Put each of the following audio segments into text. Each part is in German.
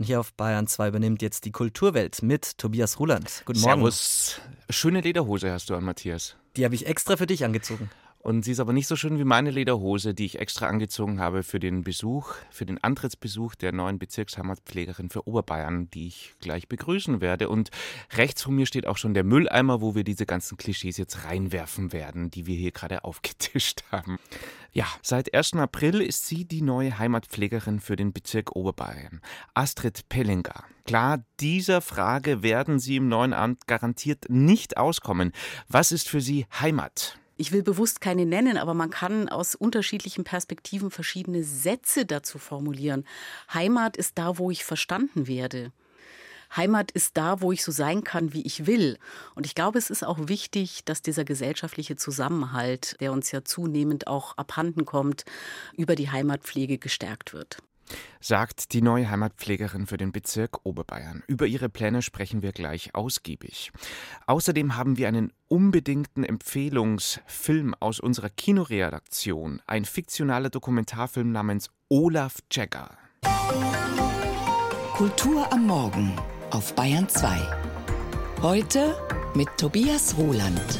Und hier auf Bayern 2 übernimmt jetzt die Kulturwelt mit Tobias Ruland. Guten Morgen. Servus. Schöne Lederhose hast du an, Matthias. Die habe ich extra für dich angezogen. Und sie ist aber nicht so schön wie meine Lederhose, die ich extra angezogen habe für den Besuch, für den Antrittsbesuch der neuen Bezirksheimatpflegerin für Oberbayern, die ich gleich begrüßen werde. Und rechts von mir steht auch schon der Mülleimer, wo wir diese ganzen Klischees jetzt reinwerfen werden, die wir hier gerade aufgetischt haben. Ja, seit 1. April ist sie die neue Heimatpflegerin für den Bezirk Oberbayern. Astrid Pellinger. Klar, dieser Frage werden Sie im neuen Amt garantiert nicht auskommen. Was ist für Sie Heimat? Ich will bewusst keine nennen, aber man kann aus unterschiedlichen Perspektiven verschiedene Sätze dazu formulieren. Heimat ist da, wo ich verstanden werde. Heimat ist da, wo ich so sein kann, wie ich will. Und ich glaube, es ist auch wichtig, dass dieser gesellschaftliche Zusammenhalt, der uns ja zunehmend auch abhanden kommt, über die Heimatpflege gestärkt wird sagt die neue Heimatpflegerin für den Bezirk Oberbayern. Über ihre Pläne sprechen wir gleich ausgiebig. Außerdem haben wir einen unbedingten Empfehlungsfilm aus unserer Kinoredaktion, ein fiktionaler Dokumentarfilm namens Olaf Jagger. Kultur am Morgen auf Bayern 2. Heute mit Tobias Roland.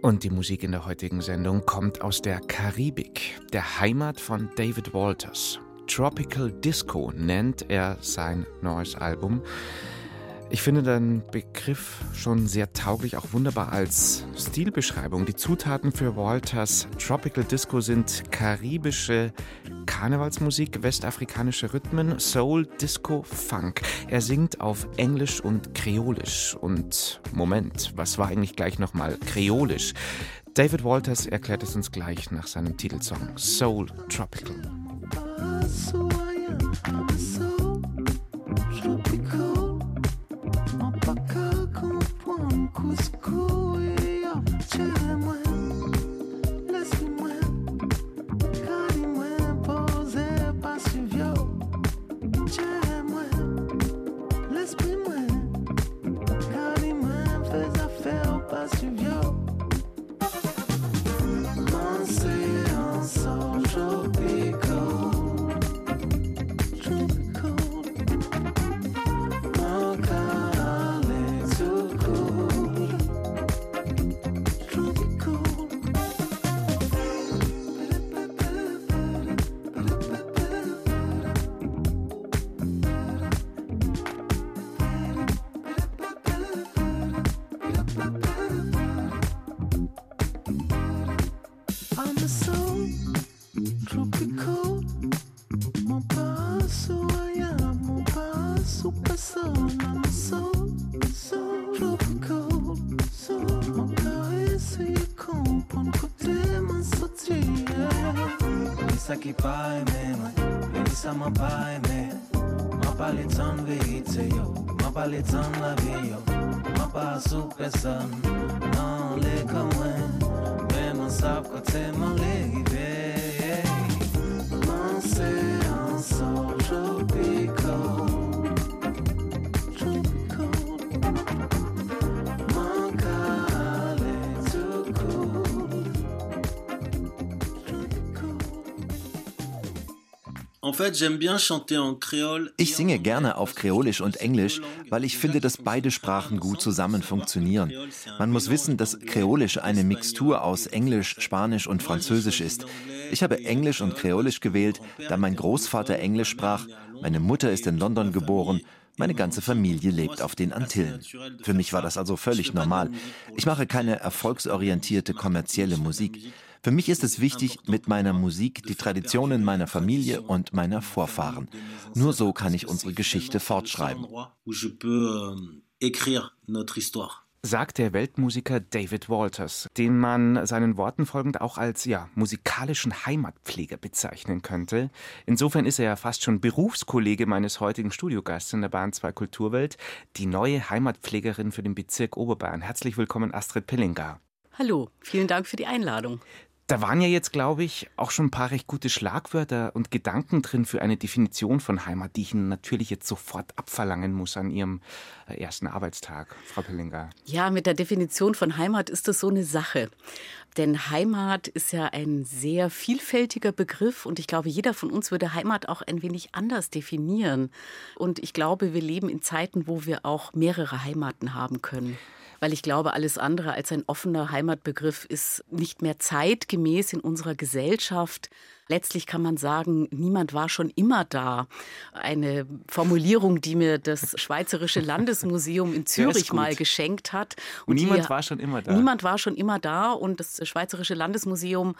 Und die Musik in der heutigen Sendung kommt aus der Karibik, der Heimat von David Walters. Tropical Disco nennt er sein neues Album. Ich finde den Begriff schon sehr tauglich, auch wunderbar als Stilbeschreibung. Die Zutaten für Walters Tropical Disco sind karibische Karnevalsmusik, westafrikanische Rhythmen, Soul, Disco, Funk. Er singt auf Englisch und Kreolisch. Und Moment, was war eigentlich gleich nochmal Kreolisch? David Walters erklärt es uns gleich nach seinem Titelsong Soul Tropical. palitzam labio mapasu pesan non le kamen me masap kotse malegi Ich singe gerne auf Kreolisch und Englisch, weil ich finde, dass beide Sprachen gut zusammen funktionieren. Man muss wissen, dass Kreolisch eine Mixtur aus Englisch, Spanisch und Französisch ist. Ich habe Englisch und Kreolisch gewählt, da mein Großvater Englisch sprach, meine Mutter ist in London geboren meine ganze Familie lebt auf den Antillen. Für mich war das also völlig normal. Ich mache keine erfolgsorientierte kommerzielle Musik. Für mich ist es wichtig, mit meiner Musik die Traditionen meiner Familie und meiner Vorfahren. Nur so kann ich unsere Geschichte fortschreiben. Sagt der Weltmusiker David Walters, den man seinen Worten folgend auch als ja, musikalischen Heimatpfleger bezeichnen könnte. Insofern ist er ja fast schon Berufskollege meines heutigen Studiogasts in der Bahn 2 Kulturwelt, die neue Heimatpflegerin für den Bezirk Oberbayern. Herzlich willkommen, Astrid Pillinger. Hallo, vielen Dank für die Einladung. Da waren ja jetzt, glaube ich, auch schon ein paar recht gute Schlagwörter und Gedanken drin für eine Definition von Heimat, die ich Ihnen natürlich jetzt sofort abverlangen muss an Ihrem äh, ersten Arbeitstag, Frau Pellinger. Ja, mit der Definition von Heimat ist das so eine Sache. Denn Heimat ist ja ein sehr vielfältiger Begriff und ich glaube, jeder von uns würde Heimat auch ein wenig anders definieren. Und ich glaube, wir leben in Zeiten, wo wir auch mehrere Heimaten haben können weil ich glaube, alles andere als ein offener Heimatbegriff ist nicht mehr zeitgemäß in unserer Gesellschaft. Letztlich kann man sagen, niemand war schon immer da. Eine Formulierung, die mir das Schweizerische Landesmuseum in Zürich mal geschenkt hat. Und niemand war schon immer da. Niemand war schon immer da und das Schweizerische Landesmuseum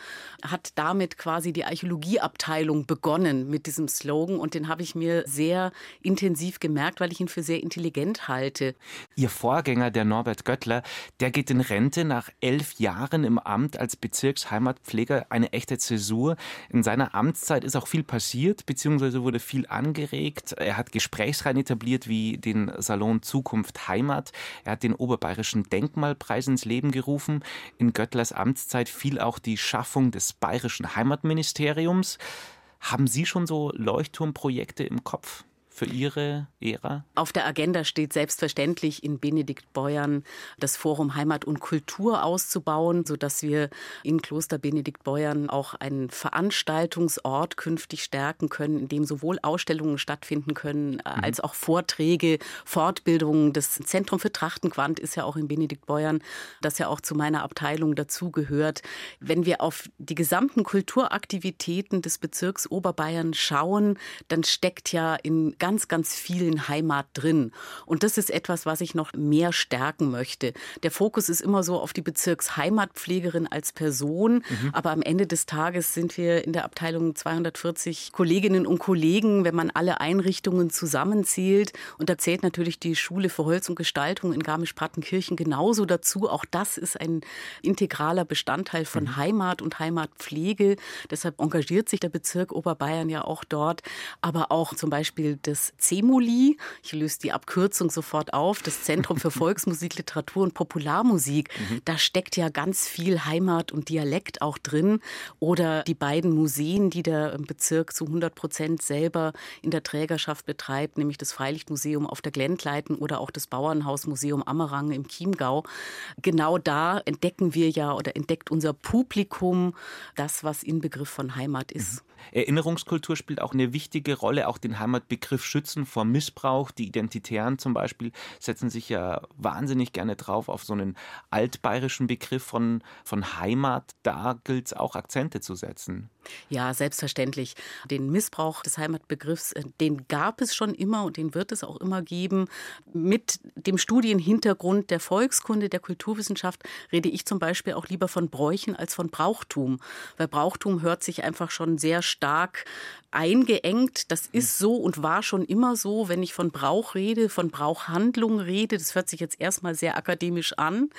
hat damit quasi die Archäologieabteilung begonnen mit diesem Slogan und den habe ich mir sehr intensiv gemerkt, weil ich ihn für sehr intelligent halte. Ihr Vorgänger, der Norbert Göttler, der geht in Rente nach elf Jahren im Amt als Bezirksheimatpfleger, eine echte Zäsur. In seiner Amtszeit ist auch viel passiert, beziehungsweise wurde viel angeregt. Er hat Gesprächsreihen etabliert wie den Salon Zukunft Heimat. Er hat den Oberbayerischen Denkmalpreis ins Leben gerufen. In Göttlers Amtszeit fiel auch die Schaffung des Bayerischen Heimatministeriums. Haben Sie schon so Leuchtturmprojekte im Kopf? Für Ihre Ära? Auf der Agenda steht selbstverständlich in Benedikt Beuern das Forum Heimat und Kultur auszubauen, sodass wir in Kloster Benedikt Beuern auch einen Veranstaltungsort künftig stärken können, in dem sowohl Ausstellungen stattfinden können, mhm. als auch Vorträge, Fortbildungen. Das Zentrum für Trachtenquant ist ja auch in Benedikt Beuern, das ja auch zu meiner Abteilung dazugehört. Wenn wir auf die gesamten Kulturaktivitäten des Bezirks Oberbayern schauen, dann steckt ja in ganz, ganz vielen Heimat drin. Und das ist etwas, was ich noch mehr stärken möchte. Der Fokus ist immer so auf die Bezirksheimatpflegerin als Person. Mhm. Aber am Ende des Tages sind wir in der Abteilung 240 Kolleginnen und Kollegen, wenn man alle Einrichtungen zusammenzählt. Und da zählt natürlich die Schule für Holz und Gestaltung in Garmisch-Partenkirchen genauso dazu. Auch das ist ein integraler Bestandteil von mhm. Heimat und Heimatpflege. Deshalb engagiert sich der Bezirk Oberbayern ja auch dort. Aber auch zum Beispiel das CEMULI, ich löse die Abkürzung sofort auf, das Zentrum für Volksmusik, Literatur und Popularmusik. Mhm. Da steckt ja ganz viel Heimat und Dialekt auch drin. Oder die beiden Museen, die der Bezirk zu 100 Prozent selber in der Trägerschaft betreibt, nämlich das Freilichtmuseum auf der Glendleiten oder auch das Bauernhausmuseum Ammerang im Chiemgau. Genau da entdecken wir ja oder entdeckt unser Publikum das, was Inbegriff von Heimat ist. Mhm. Erinnerungskultur spielt auch eine wichtige Rolle, auch den Heimatbegriff schützen vor Missbrauch. Die Identitären zum Beispiel setzen sich ja wahnsinnig gerne drauf auf so einen altbayerischen Begriff von, von Heimat. Da gilt es auch Akzente zu setzen. Ja, selbstverständlich. Den Missbrauch des Heimatbegriffs, äh, den gab es schon immer und den wird es auch immer geben. Mit dem Studienhintergrund der Volkskunde, der Kulturwissenschaft rede ich zum Beispiel auch lieber von Bräuchen als von Brauchtum, weil Brauchtum hört sich einfach schon sehr stark eingeengt. Das ist so und war schon immer so, wenn ich von Brauch rede, von Brauchhandlung rede. Das hört sich jetzt erstmal sehr akademisch an.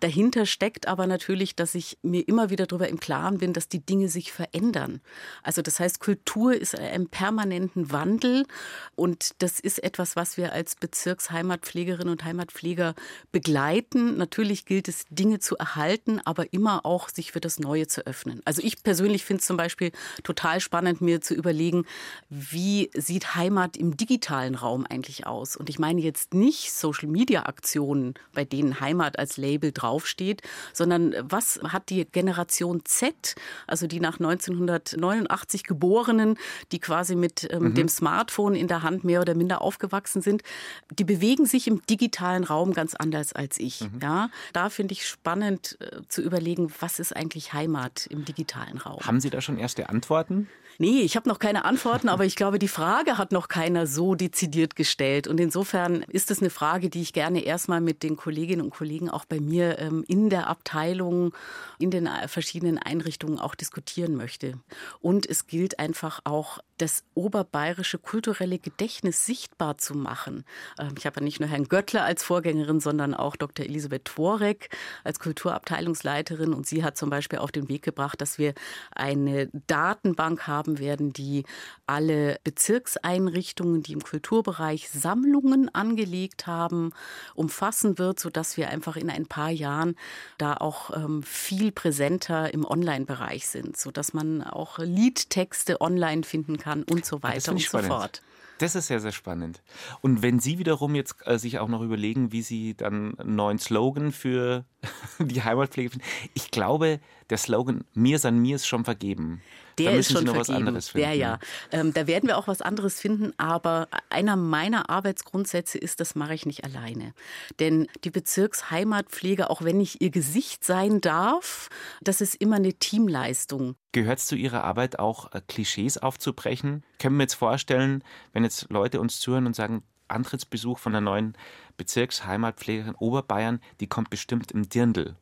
Dahinter steckt aber natürlich, dass ich mir immer wieder darüber im Klaren bin, dass die Dinge sich verändern. Also das heißt, Kultur ist im permanenten Wandel und das ist etwas, was wir als Bezirksheimatpflegerinnen und Heimatpfleger begleiten. Natürlich gilt es, Dinge zu erhalten, aber immer auch sich für das Neue zu öffnen. Also ich persönlich finde es zum Beispiel total spannend, mir zu überlegen, überlegen, wie sieht Heimat im digitalen Raum eigentlich aus? Und ich meine jetzt nicht Social-Media-Aktionen, bei denen Heimat als Label draufsteht, sondern was hat die Generation Z, also die nach 1989 Geborenen, die quasi mit ähm, mhm. dem Smartphone in der Hand mehr oder minder aufgewachsen sind, die bewegen sich im digitalen Raum ganz anders als ich. Mhm. Ja, da finde ich spannend äh, zu überlegen, was ist eigentlich Heimat im digitalen Raum. Haben Sie da schon erste Antworten? Nee, ich habe noch keine Antworten, aber ich glaube, die Frage hat noch keiner so dezidiert gestellt. Und insofern ist es eine Frage, die ich gerne erstmal mit den Kolleginnen und Kollegen auch bei mir ähm, in der Abteilung, in den äh, verschiedenen Einrichtungen auch diskutieren möchte. Und es gilt einfach auch, das oberbayerische kulturelle Gedächtnis sichtbar zu machen. Ähm, ich habe ja nicht nur Herrn Göttler als Vorgängerin, sondern auch Dr. Elisabeth Tworek als Kulturabteilungsleiterin. Und sie hat zum Beispiel auf den Weg gebracht, dass wir eine Datenbank haben, werden, die alle Bezirkseinrichtungen, die im Kulturbereich Sammlungen angelegt haben, umfassen wird, sodass wir einfach in ein paar Jahren da auch ähm, viel präsenter im Online-Bereich sind, sodass man auch Liedtexte online finden kann und so weiter und so fort. Das ist sehr, sehr spannend. Und wenn Sie wiederum jetzt äh, sich auch noch überlegen, wie Sie dann einen neuen Slogan für die Heimatpflege finden, ich glaube, der Slogan Mir san mir ist schon vergeben. Der da ist schon vergeben. was anderes finden. Ja, ja. Ähm, da werden wir auch was anderes finden, aber einer meiner Arbeitsgrundsätze ist, das mache ich nicht alleine. Denn die Bezirksheimatpflege, auch wenn ich ihr Gesicht sein darf, das ist immer eine Teamleistung. Gehört es zu Ihrer Arbeit auch, äh, Klischees aufzubrechen? Können wir jetzt vorstellen, wenn jetzt Leute uns zuhören und sagen, Antrittsbesuch von der neuen Bezirksheimatpflegerin Oberbayern, die kommt bestimmt im Dirndl.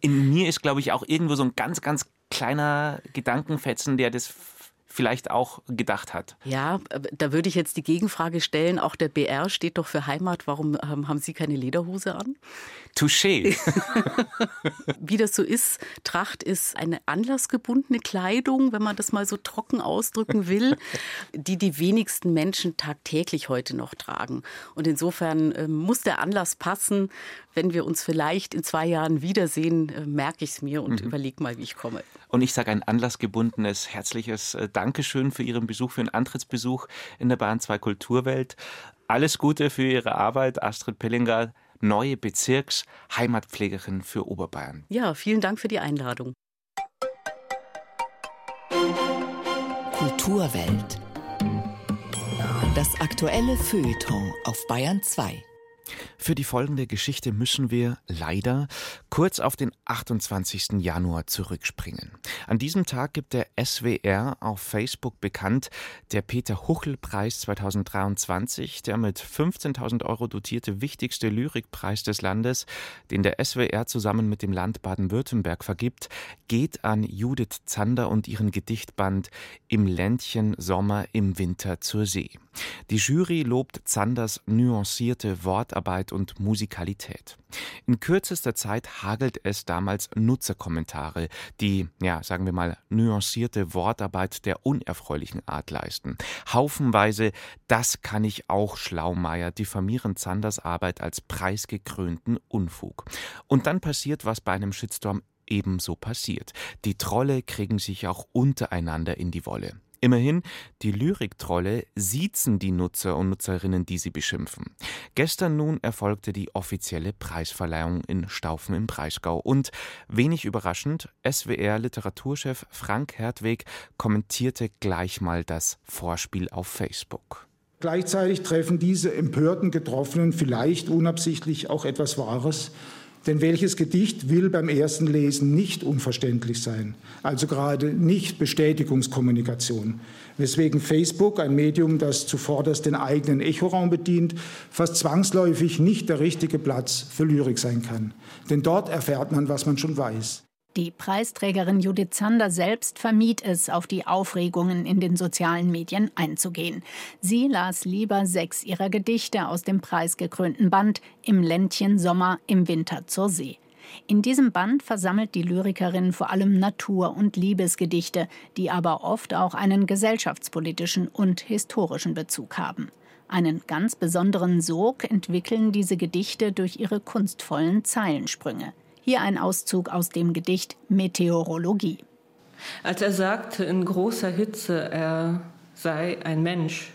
In mir ist, glaube ich, auch irgendwo so ein ganz, ganz kleiner Gedankenfetzen, der das vielleicht auch gedacht hat. Ja, da würde ich jetzt die Gegenfrage stellen. Auch der BR steht doch für Heimat. Warum haben Sie keine Lederhose an? Touché. Wie das so ist, Tracht ist eine anlassgebundene Kleidung, wenn man das mal so trocken ausdrücken will, die die wenigsten Menschen tagtäglich heute noch tragen. Und insofern äh, muss der Anlass passen. Wenn wir uns vielleicht in zwei Jahren wiedersehen, äh, merke ich es mir und mhm. überlege mal, wie ich komme. Und ich sage ein anlassgebundenes, herzliches äh, Dankeschön für Ihren Besuch, für den Antrittsbesuch in der Bahn 2 Kulturwelt. Alles Gute für Ihre Arbeit, Astrid Pellinger neue Bezirksheimatpflegerin für Oberbayern. Ja, vielen Dank für die Einladung. Kulturwelt. Das aktuelle Feuilleton auf Bayern 2. Für die folgende Geschichte müssen wir leider kurz auf den 28. Januar zurückspringen. An diesem Tag gibt der SWR auf Facebook bekannt, der Peter Huchel-Preis 2023, der mit 15.000 Euro dotierte wichtigste Lyrikpreis des Landes, den der SWR zusammen mit dem Land Baden-Württemberg vergibt, geht an Judith Zander und ihren Gedichtband Im Ländchen Sommer im Winter zur See. Die Jury lobt Zanders nuancierte Wortarbeit und Musikalität. In kürzester Zeit hagelt es damals Nutzerkommentare, die, ja, sagen wir mal, nuancierte Wortarbeit der unerfreulichen Art leisten. Haufenweise, das kann ich auch, Schlaumeier, diffamieren Zanders Arbeit als preisgekrönten Unfug. Und dann passiert, was bei einem Shitstorm ebenso passiert. Die Trolle kriegen sich auch untereinander in die Wolle. Immerhin, die Lyriktrolle siezen die Nutzer und Nutzerinnen, die sie beschimpfen. Gestern nun erfolgte die offizielle Preisverleihung in Staufen im Breisgau und, wenig überraschend, SWR-Literaturchef Frank Hertweg kommentierte gleich mal das Vorspiel auf Facebook. Gleichzeitig treffen diese empörten Getroffenen vielleicht unabsichtlich auch etwas Wahres, denn welches Gedicht will beim ersten Lesen nicht unverständlich sein, also gerade nicht Bestätigungskommunikation, weswegen Facebook, ein Medium, das zuvorderst den eigenen Echoraum bedient, fast zwangsläufig nicht der richtige Platz für Lyrik sein kann. Denn dort erfährt man, was man schon weiß. Die Preisträgerin Judith Zander selbst vermied es, auf die Aufregungen in den sozialen Medien einzugehen. Sie las lieber sechs ihrer Gedichte aus dem preisgekrönten Band Im Ländchen Sommer, im Winter zur See. In diesem Band versammelt die Lyrikerin vor allem Natur- und Liebesgedichte, die aber oft auch einen gesellschaftspolitischen und historischen Bezug haben. Einen ganz besonderen Sog entwickeln diese Gedichte durch ihre kunstvollen Zeilensprünge. Hier ein Auszug aus dem Gedicht Meteorologie. Als er sagte in großer Hitze, er sei ein Mensch,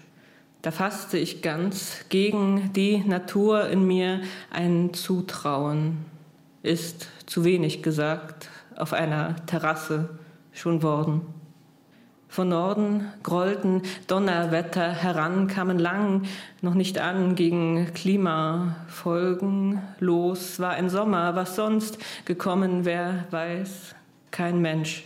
da fasste ich ganz gegen die Natur in mir ein Zutrauen. Ist zu wenig gesagt, auf einer Terrasse schon worden. Von Norden grollten Donnerwetter heran, kamen lang noch nicht an gegen Klimafolgen. Los war ein Sommer, was sonst gekommen, wer weiß, kein Mensch.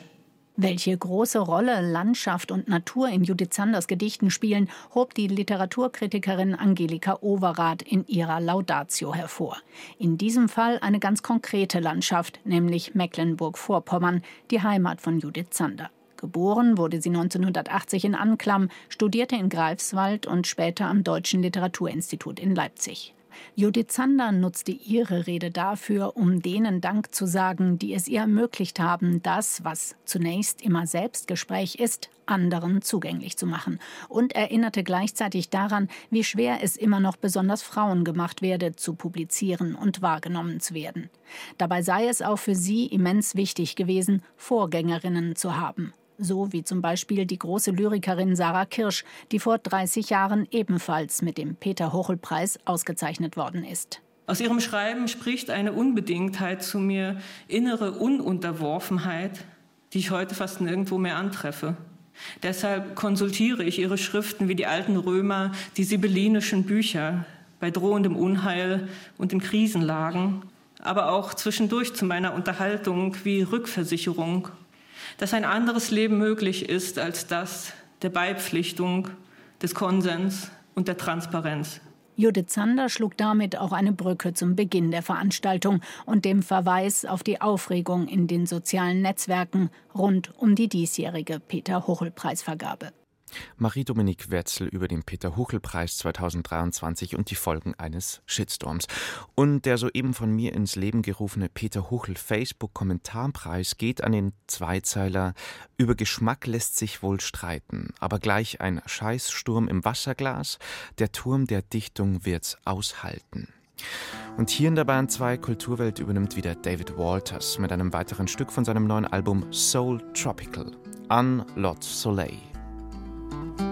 Welche große Rolle Landschaft und Natur in Judith Sanders Gedichten spielen, hob die Literaturkritikerin Angelika Overath in ihrer Laudatio hervor. In diesem Fall eine ganz konkrete Landschaft, nämlich Mecklenburg-Vorpommern, die Heimat von Judith Zander. Geboren wurde sie 1980 in Anklam, studierte in Greifswald und später am Deutschen Literaturinstitut in Leipzig. Judith Zander nutzte ihre Rede dafür, um denen Dank zu sagen, die es ihr ermöglicht haben, das, was zunächst immer Selbstgespräch ist, anderen zugänglich zu machen und erinnerte gleichzeitig daran, wie schwer es immer noch besonders Frauen gemacht werde, zu publizieren und wahrgenommen zu werden. Dabei sei es auch für sie immens wichtig gewesen, Vorgängerinnen zu haben. So wie zum Beispiel die große Lyrikerin Sarah Kirsch, die vor 30 Jahren ebenfalls mit dem Peter-Hochel-Preis ausgezeichnet worden ist. Aus ihrem Schreiben spricht eine Unbedingtheit zu mir, innere Ununterworfenheit, die ich heute fast nirgendwo mehr antreffe. Deshalb konsultiere ich ihre Schriften wie die alten Römer, die sibyllinischen Bücher bei drohendem Unheil und in Krisenlagen, aber auch zwischendurch zu meiner Unterhaltung wie Rückversicherung, dass ein anderes Leben möglich ist als das der Beipflichtung, des Konsens und der Transparenz. Judith Zander schlug damit auch eine Brücke zum Beginn der Veranstaltung und dem Verweis auf die Aufregung in den sozialen Netzwerken rund um die diesjährige Peter-Hochel-Preisvergabe. Marie-Dominique Wetzel über den Peter-Huchel-Preis 2023 und die Folgen eines Shitstorms. Und der soeben von mir ins Leben gerufene Peter-Huchel Facebook-Kommentarpreis geht an den Zweizeiler Über Geschmack lässt sich wohl streiten, aber gleich ein Scheißsturm im Wasserglas, der Turm der Dichtung wird's aushalten. Und hier in der Bahn 2 Kulturwelt übernimmt wieder David Walters mit einem weiteren Stück von seinem neuen Album Soul Tropical, An Lot Soleil. Thank you.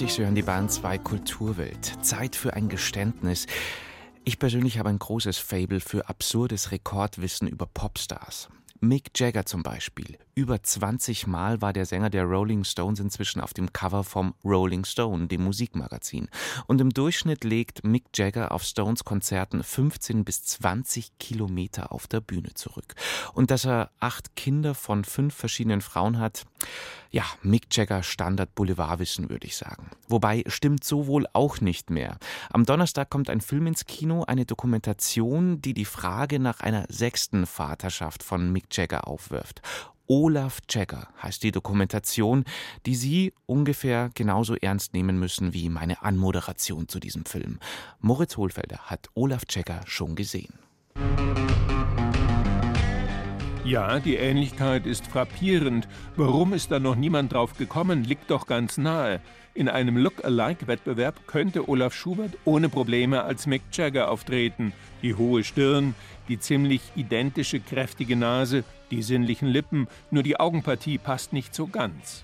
Uhr, Sie hören die Bahn 2 Kulturwelt. Zeit für ein Geständnis. Ich persönlich habe ein großes Fable für absurdes Rekordwissen über Popstars. Mick Jagger zum Beispiel. Über 20 Mal war der Sänger der Rolling Stones inzwischen auf dem Cover vom Rolling Stone, dem Musikmagazin. Und im Durchschnitt legt Mick Jagger auf Stones Konzerten 15 bis 20 Kilometer auf der Bühne zurück. Und dass er acht Kinder von fünf verschiedenen Frauen hat, ja, Mick Jagger Standard Boulevardwissen, würde ich sagen. Wobei stimmt so wohl auch nicht mehr. Am Donnerstag kommt ein Film ins Kino, eine Dokumentation, die die Frage nach einer sechsten Vaterschaft von Mick Jagger aufwirft. Olaf Jagger heißt die Dokumentation, die Sie ungefähr genauso ernst nehmen müssen wie meine Anmoderation zu diesem Film. Moritz Hohlfelder hat Olaf Jagger schon gesehen. Ja, die Ähnlichkeit ist frappierend. Warum ist da noch niemand drauf gekommen, liegt doch ganz nahe. In einem Look-alike-Wettbewerb könnte Olaf Schubert ohne Probleme als Mick Jagger auftreten. Die hohe Stirn, die ziemlich identische kräftige Nase, die sinnlichen Lippen, nur die Augenpartie passt nicht so ganz.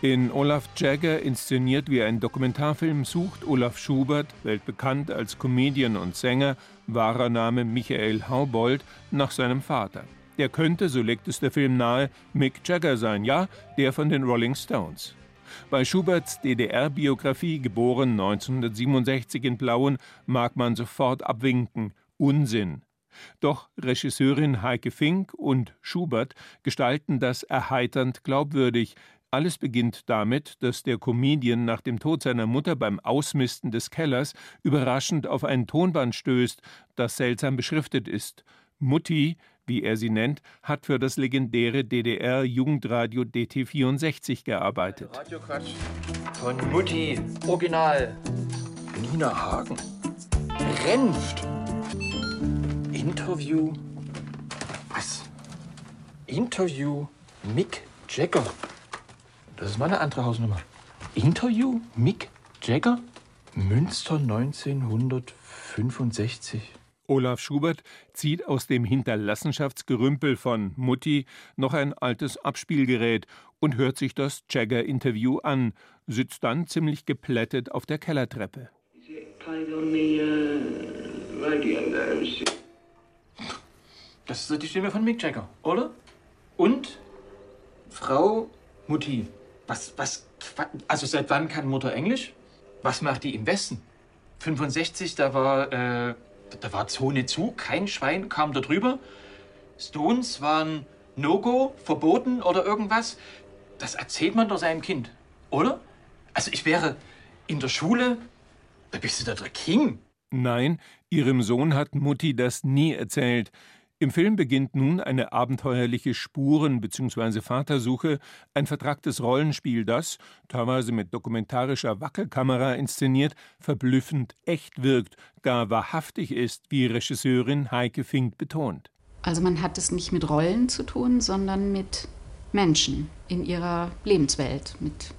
In Olaf Jagger, inszeniert wie ein Dokumentarfilm, sucht Olaf Schubert, weltbekannt als Comedian und Sänger, wahrer Name Michael Haubold, nach seinem Vater. Der könnte, so legt es der Film nahe, Mick Jagger sein, ja, der von den Rolling Stones. Bei Schuberts DDR-Biografie, geboren 1967 in Plauen, mag man sofort abwinken: Unsinn. Doch Regisseurin Heike Fink und Schubert gestalten das erheiternd glaubwürdig, alles beginnt damit, dass der Comedian nach dem Tod seiner Mutter beim Ausmisten des Kellers überraschend auf ein Tonband stößt, das seltsam beschriftet ist. Mutti, wie er sie nennt, hat für das legendäre DDR-Jugendradio DT64 gearbeitet. Radioquatsch von Mutti, Original. Nina Hagen. Renft. Interview. Was? Interview Mick Jagger. Das ist meine andere Hausnummer. Interview Mick Jagger? Münster 1965. Olaf Schubert zieht aus dem Hinterlassenschaftsgerümpel von Mutti noch ein altes Abspielgerät und hört sich das Jagger-Interview an, sitzt dann ziemlich geplättet auf der Kellertreppe. Das ist die Stimme von Mick Jagger, oder? Und Frau Mutti. Was, was, also seit wann kann Mutter Englisch? Was macht die im Westen? 65, da war, äh, da war Zone zu, kein Schwein kam da drüber. Stones waren No-Go, verboten oder irgendwas. Das erzählt man doch seinem Kind, oder? Also ich wäre in der Schule, da bist du da der King. Nein, ihrem Sohn hat Mutti das nie erzählt. Im Film beginnt nun eine abenteuerliche Spuren- bzw. Vatersuche, ein vertracktes Rollenspiel, das, teilweise mit dokumentarischer Wackelkamera inszeniert, verblüffend echt wirkt, gar wahrhaftig ist, wie Regisseurin Heike Fink betont. Also man hat es nicht mit Rollen zu tun, sondern mit Menschen in ihrer Lebenswelt, mit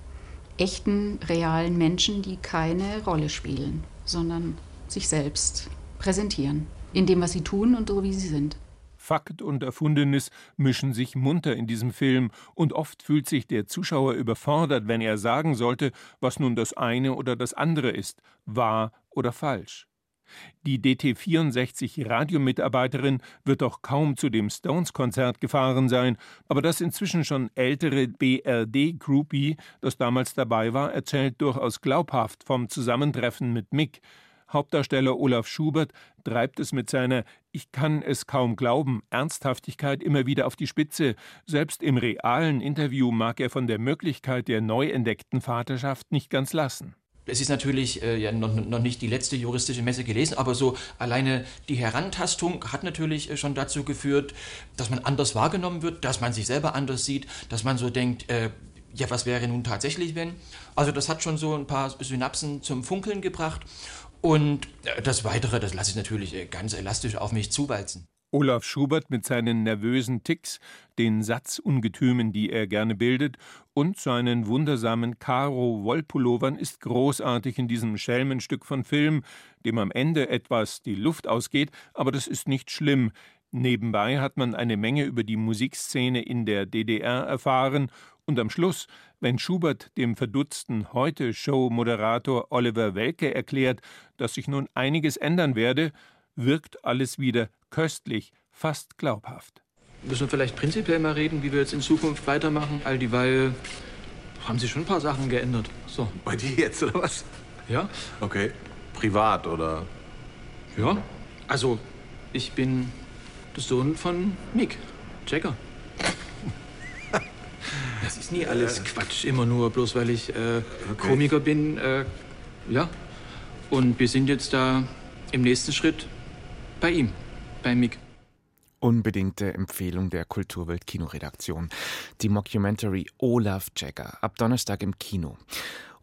echten, realen Menschen, die keine Rolle spielen, sondern sich selbst präsentieren, in dem, was sie tun und so, wie sie sind. Fakt und Erfundenes mischen sich munter in diesem Film, und oft fühlt sich der Zuschauer überfordert, wenn er sagen sollte, was nun das eine oder das andere ist, wahr oder falsch. Die DT64 Radiomitarbeiterin wird doch kaum zu dem Stones-Konzert gefahren sein, aber das inzwischen schon ältere BRD-Groupie, das damals dabei war, erzählt durchaus glaubhaft vom Zusammentreffen mit Mick, Hauptdarsteller Olaf Schubert treibt es mit seiner Ich kann es kaum glauben Ernsthaftigkeit immer wieder auf die Spitze. Selbst im realen Interview mag er von der Möglichkeit der neu entdeckten Vaterschaft nicht ganz lassen. Es ist natürlich äh, ja noch, noch, nicht die letzte juristische Messe gelesen, aber so alleine die Herantastung hat natürlich äh, schon dazu geführt, dass man anders wahrgenommen wird, dass man sich selber anders sieht, dass man so denkt, äh, ja, was wäre nun tatsächlich, wenn? Also das hat schon so ein paar Synapsen zum Funkeln gebracht und äh, das Weitere, das lasse ich natürlich äh, ganz elastisch auf mich zuwalzen. Olaf Schubert mit seinen nervösen Ticks, den Satzungetümen, die er gerne bildet, und seinen wundersamen Karo-Wollpullovern ist großartig in diesem Schelmenstück von Film, dem am Ende etwas die Luft ausgeht, aber das ist nicht schlimm. Nebenbei hat man eine Menge über die Musikszene in der DDR erfahren und am Schluss, wenn Schubert dem verdutzten Heute-Show-Moderator Oliver Welke erklärt, dass sich nun einiges ändern werde, wirkt alles wieder köstlich, fast glaubhaft. Müssen wir vielleicht prinzipiell mal reden, wie wir jetzt in Zukunft weitermachen? All dieweil haben sich schon ein paar Sachen geändert. So. Bei dir jetzt, oder was? Ja. Okay. Privat, oder? Ja. Also, ich bin der Sohn von Mick Jagger. Das ist nie alles Quatsch, immer nur bloß weil ich äh, okay. Komiker bin. Äh, ja. Und wir sind jetzt da im nächsten Schritt bei ihm, bei Mick. Unbedingte Empfehlung der Kulturwelt Kinoredaktion. Die Mockumentary Olaf Jagger ab Donnerstag im Kino.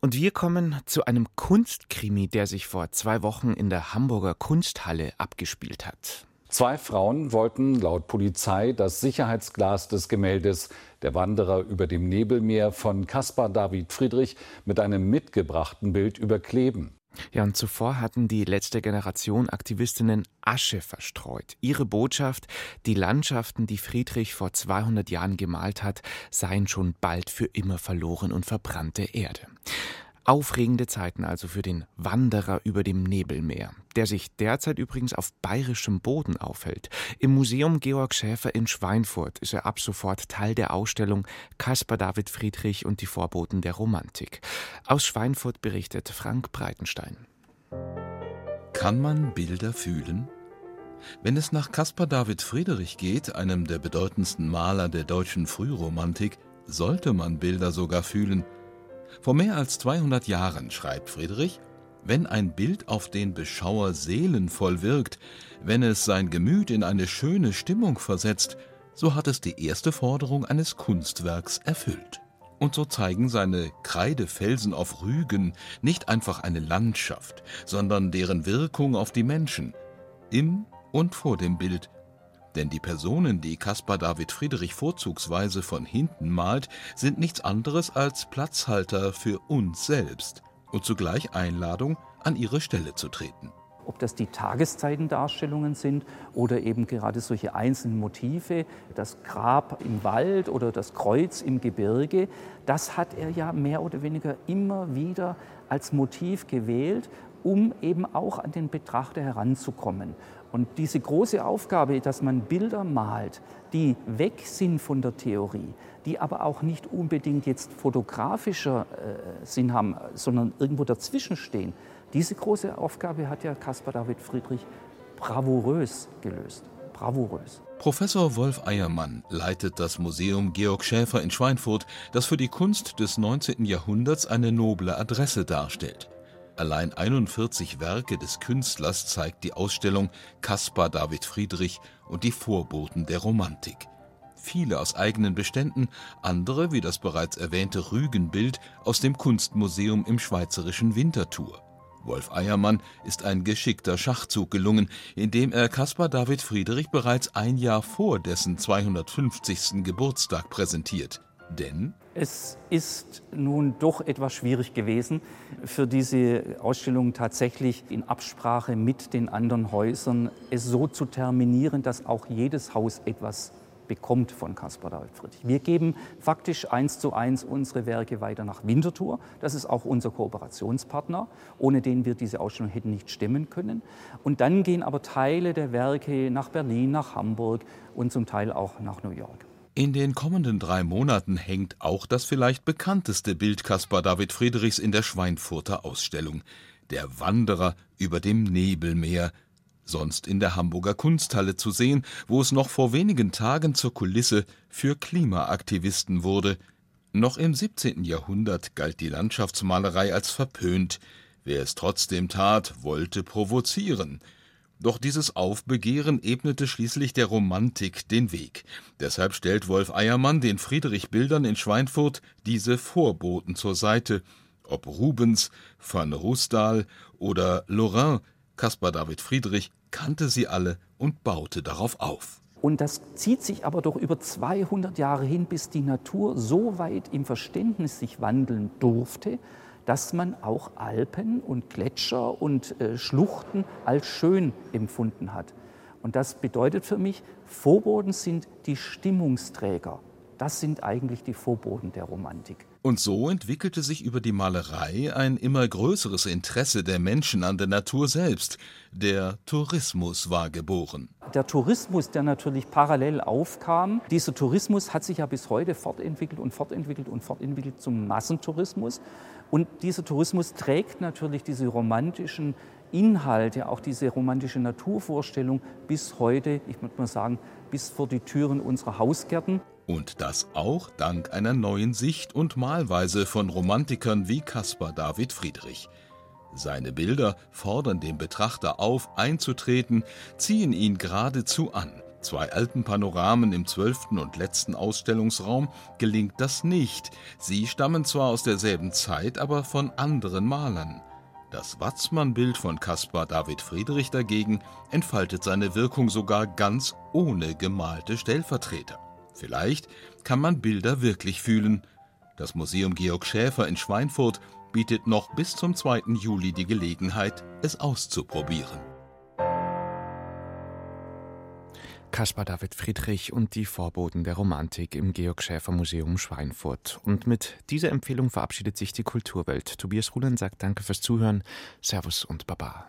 Und wir kommen zu einem Kunstkrimi, der sich vor zwei Wochen in der Hamburger Kunsthalle abgespielt hat. Zwei Frauen wollten laut Polizei das Sicherheitsglas des Gemäldes Der Wanderer über dem Nebelmeer von Caspar David Friedrich mit einem mitgebrachten Bild überkleben. Ja, und zuvor hatten die letzte Generation Aktivistinnen Asche verstreut. Ihre Botschaft, die Landschaften, die Friedrich vor 200 Jahren gemalt hat, seien schon bald für immer verloren und verbrannte Erde. Aufregende Zeiten also für den Wanderer über dem Nebelmeer, der sich derzeit übrigens auf bayerischem Boden aufhält. Im Museum Georg Schäfer in Schweinfurt ist er ab sofort Teil der Ausstellung Caspar David Friedrich und die Vorboten der Romantik. Aus Schweinfurt berichtet Frank Breitenstein. Kann man Bilder fühlen? Wenn es nach Caspar David Friedrich geht, einem der bedeutendsten Maler der deutschen Frühromantik, sollte man Bilder sogar fühlen – vor mehr als 200 Jahren schreibt Friedrich, wenn ein Bild auf den Beschauer seelenvoll wirkt, wenn es sein Gemüt in eine schöne Stimmung versetzt, so hat es die erste Forderung eines Kunstwerks erfüllt. Und so zeigen seine Kreidefelsen auf Rügen nicht einfach eine Landschaft, sondern deren Wirkung auf die Menschen, im und vor dem Bild. Denn die Personen, die Caspar David Friedrich vorzugsweise von hinten malt, sind nichts anderes als Platzhalter für uns selbst und zugleich Einladung, an ihre Stelle zu treten ob das die Tageszeitendarstellungen sind oder eben gerade solche einzelnen Motive, das Grab im Wald oder das Kreuz im Gebirge, das hat er ja mehr oder weniger immer wieder als Motiv gewählt, um eben auch an den Betrachter heranzukommen. Und diese große Aufgabe, dass man Bilder malt, die weg sind von der Theorie, die aber auch nicht unbedingt jetzt fotografischer äh, Sinn haben, sondern irgendwo dazwischen stehen, diese große Aufgabe hat ja Caspar David Friedrich bravourös gelöst. Bravourös. Professor Wolf Eiermann leitet das Museum Georg Schäfer in Schweinfurt, das für die Kunst des 19. Jahrhunderts eine noble Adresse darstellt. Allein 41 Werke des Künstlers zeigt die Ausstellung Caspar David Friedrich und die Vorboten der Romantik. Viele aus eigenen Beständen, andere, wie das bereits erwähnte Rügenbild, aus dem Kunstmuseum im schweizerischen Winterthur. Wolf Eiermann ist ein geschickter Schachzug gelungen, indem er Caspar David Friedrich bereits ein Jahr vor dessen 250. Geburtstag präsentiert. Denn es ist nun doch etwas schwierig gewesen, für diese Ausstellung tatsächlich in Absprache mit den anderen Häusern es so zu terminieren, dass auch jedes Haus etwas bekommt von Caspar David Friedrich. Wir geben faktisch eins zu eins unsere Werke weiter nach Winterthur. Das ist auch unser Kooperationspartner, ohne den wir diese Ausstellung hätten nicht stemmen können. Und dann gehen aber Teile der Werke nach Berlin, nach Hamburg und zum Teil auch nach New York. In den kommenden drei Monaten hängt auch das vielleicht bekannteste Bild Caspar David Friedrichs in der Schweinfurter Ausstellung. Der Wanderer über dem Nebelmeer, sonst in der Hamburger Kunsthalle zu sehen, wo es noch vor wenigen Tagen zur Kulisse für Klimaaktivisten wurde. Noch im 17. Jahrhundert galt die Landschaftsmalerei als verpönt. Wer es trotzdem tat, wollte provozieren. Doch dieses Aufbegehren ebnete schließlich der Romantik den Weg. Deshalb stellt Wolf Eiermann den Friedrich-Bildern in Schweinfurt diese Vorboten zur Seite. Ob Rubens, van Rustal oder Lorrain, Caspar David Friedrich kannte sie alle und baute darauf auf. Und das zieht sich aber doch über 200 Jahre hin, bis die Natur so weit im Verständnis sich wandeln durfte, dass man auch Alpen und Gletscher und äh, Schluchten als schön empfunden hat. Und das bedeutet für mich, Vorboten sind die Stimmungsträger. Das sind eigentlich die Vorboten der Romantik. Und so entwickelte sich über die Malerei ein immer größeres Interesse der Menschen an der Natur selbst. Der Tourismus war geboren. Der Tourismus, der natürlich parallel aufkam, dieser Tourismus hat sich ja bis heute fortentwickelt und fortentwickelt und fortentwickelt zum Massentourismus. Und dieser Tourismus trägt natürlich diese romantischen Inhalte, auch diese romantische Naturvorstellung bis heute, ich würde mal sagen, bis vor die Türen unserer Hausgärten. Und das auch dank einer neuen Sicht und Malweise von Romantikern wie Caspar David Friedrich. Seine Bilder fordern den Betrachter auf, einzutreten, ziehen ihn geradezu an. Zwei alten Panoramen im zwölften und letzten Ausstellungsraum gelingt das nicht. Sie stammen zwar aus derselben Zeit, aber von anderen Malern. Das Watzmann-Bild von Caspar David Friedrich dagegen entfaltet seine Wirkung sogar ganz ohne gemalte Stellvertreter. Vielleicht kann man Bilder wirklich fühlen. Das Museum Georg Schäfer in Schweinfurt bietet noch bis zum 2. Juli die Gelegenheit, es auszuprobieren. Caspar David Friedrich und die Vorboten der Romantik im Georg Schäfer Museum Schweinfurt. Und mit dieser Empfehlung verabschiedet sich die Kulturwelt. Tobias Ruhlen sagt Danke fürs Zuhören. Servus und Baba.